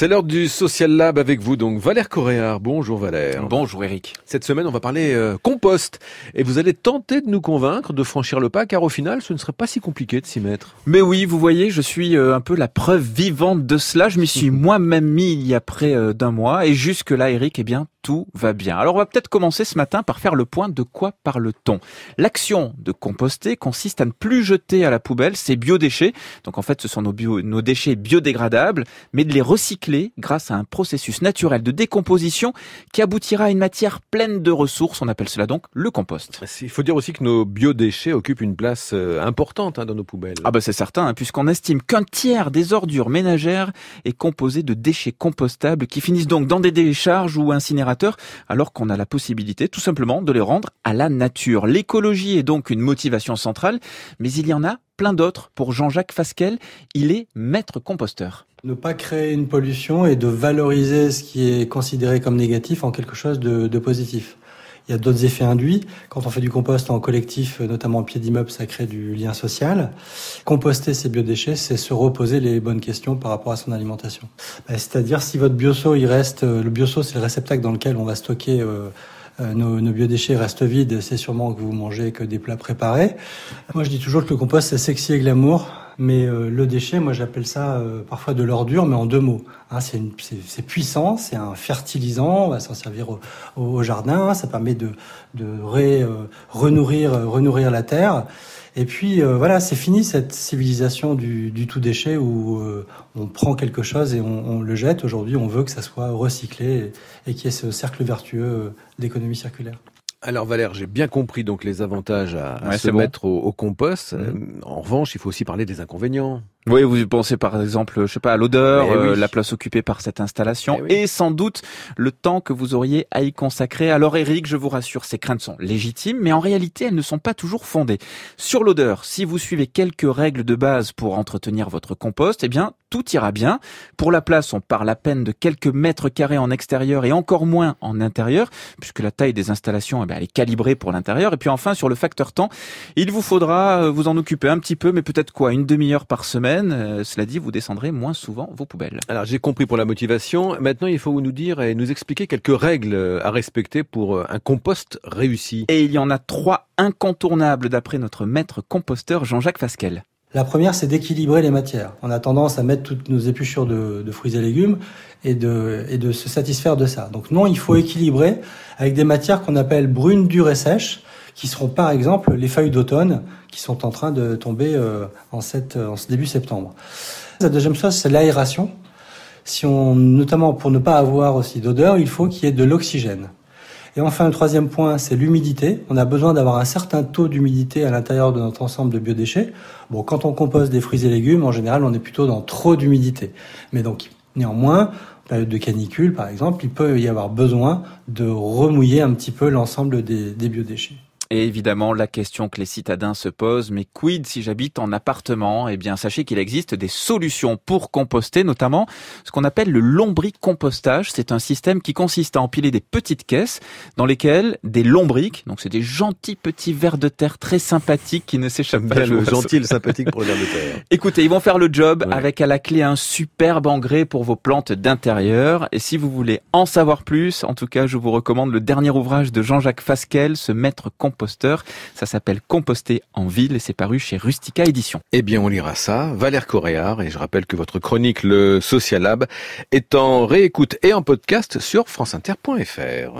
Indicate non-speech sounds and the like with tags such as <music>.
C'est l'heure du Social Lab avec vous, donc Valère Coréard. Bonjour Valère. Bonjour Eric. Cette semaine, on va parler euh, compost. Et vous allez tenter de nous convaincre de franchir le pas, car au final, ce ne serait pas si compliqué de s'y mettre. Mais oui, vous voyez, je suis euh, un peu la preuve vivante de cela. Je m'y suis <laughs> moi-même mis il y a près euh, d'un mois. Et jusque-là, Eric, eh bien, tout va bien. Alors, on va peut-être commencer ce matin par faire le point de quoi parle-t-on. L'action de composter consiste à ne plus jeter à la poubelle ces biodéchets. Donc, en fait, ce sont nos, bio, nos déchets biodégradables, mais de les recycler grâce à un processus naturel de décomposition qui aboutira à une matière pleine de ressources. On appelle cela donc le compost. Il faut dire aussi que nos biodéchets occupent une place euh, importante hein, dans nos poubelles. Ah bah c'est certain, hein, puisqu'on estime qu'un tiers des ordures ménagères est composé de déchets compostables qui finissent donc dans des décharges ou incinérateurs, alors qu'on a la possibilité tout simplement de les rendre à la nature. L'écologie est donc une motivation centrale, mais il y en a plein d'autres. Pour Jean-Jacques Fasquelle, il est maître composteur. Ne pas créer une pollution et de valoriser ce qui est considéré comme négatif en quelque chose de, de positif. Il y a d'autres effets induits. Quand on fait du compost en collectif, notamment au pied d'immeuble, ça crée du lien social. Composter ses biodéchets, c'est se reposer les bonnes questions par rapport à son alimentation. Bah, c'est-à-dire si votre bioseau, il reste, le bioseau, c'est le réceptacle dans lequel on va stocker euh, nos, nos, biodéchets restent vides, c'est sûrement que vous mangez que des plats préparés. Moi, je dis toujours que le compost, c'est sexy et glamour. Mais euh, le déchet, moi j'appelle ça euh, parfois de l'ordure, mais en deux mots. Hein, c'est puissant, c'est un fertilisant, on va s'en servir au, jardin, ça permet de, de euh, renourrir, renourrir la terre. Et puis voilà, c'est fini cette civilisation du, tout déchet où on prend quelque chose et on, le jette. Aujourd'hui, on veut que ça soit recyclé et qu'il y ait ce cercle vertueux d'économie circulaire. Alors Valère, j'ai bien compris donc les avantages à, à ouais, se mettre bon. au, au, compost. Mmh. En revanche, il faut aussi parler des inconvénients. Oui, vous pensez par exemple, je sais pas, à l'odeur, oui. euh, la place occupée par cette installation, oui. et sans doute le temps que vous auriez à y consacrer. Alors Eric, je vous rassure, ces craintes sont légitimes, mais en réalité, elles ne sont pas toujours fondées. Sur l'odeur, si vous suivez quelques règles de base pour entretenir votre compost, eh bien, tout ira bien. Pour la place, on parle à peine de quelques mètres carrés en extérieur et encore moins en intérieur, puisque la taille des installations, eh bien, elle est calibrée pour l'intérieur. Et puis enfin, sur le facteur temps, il vous faudra vous en occuper un petit peu, mais peut-être quoi, une demi-heure par semaine euh, cela dit, vous descendrez moins souvent vos poubelles. Alors j'ai compris pour la motivation. Maintenant, il faut nous dire et nous expliquer quelques règles à respecter pour euh, un compost réussi. Et il y en a trois incontournables d'après notre maître composteur Jean-Jacques Fasquelle. La première, c'est d'équilibrer les matières. On a tendance à mettre toutes nos épluchures de, de, fruits et légumes et de, et de se satisfaire de ça. Donc non, il faut équilibrer avec des matières qu'on appelle brunes, dures et sèches qui seront par exemple les feuilles d'automne qui sont en train de tomber euh, en, cette, en ce début septembre. La deuxième chose, c'est l'aération. Si on, notamment pour ne pas avoir aussi d'odeur, il faut qu'il y ait de l'oxygène. Et enfin, le troisième point, c'est l'humidité. On a besoin d'avoir un certain taux d'humidité à l'intérieur de notre ensemble de biodéchets. Bon, quand on compose des fruits et légumes, en général, on est plutôt dans trop d'humidité. Mais donc, néanmoins, période de canicule, par exemple, il peut y avoir besoin de remouiller un petit peu l'ensemble des, des biodéchets. Et évidemment, la question que les citadins se posent, mais quid si j'habite en appartement? Eh bien, sachez qu'il existe des solutions pour composter, notamment ce qu'on appelle le lombricompostage. C'est un système qui consiste à empiler des petites caisses dans lesquelles des lombriques, donc c'est des gentils petits vers de terre très sympathiques qui ne s'échappent pas. le gentil le sympathique pour les vers de terre. <laughs> Écoutez, ils vont faire le job ouais. avec à la clé un superbe engrais pour vos plantes d'intérieur. Et si vous voulez en savoir plus, en tout cas, je vous recommande le dernier ouvrage de Jean-Jacques Fasquelle, Ce maître composteur composteur. Ça s'appelle Composter en ville et c'est paru chez Rustica Édition. Eh bien, on lira ça. Valère Coréard. Et je rappelle que votre chronique, le Social Lab, est en réécoute et en podcast sur franceinter.fr.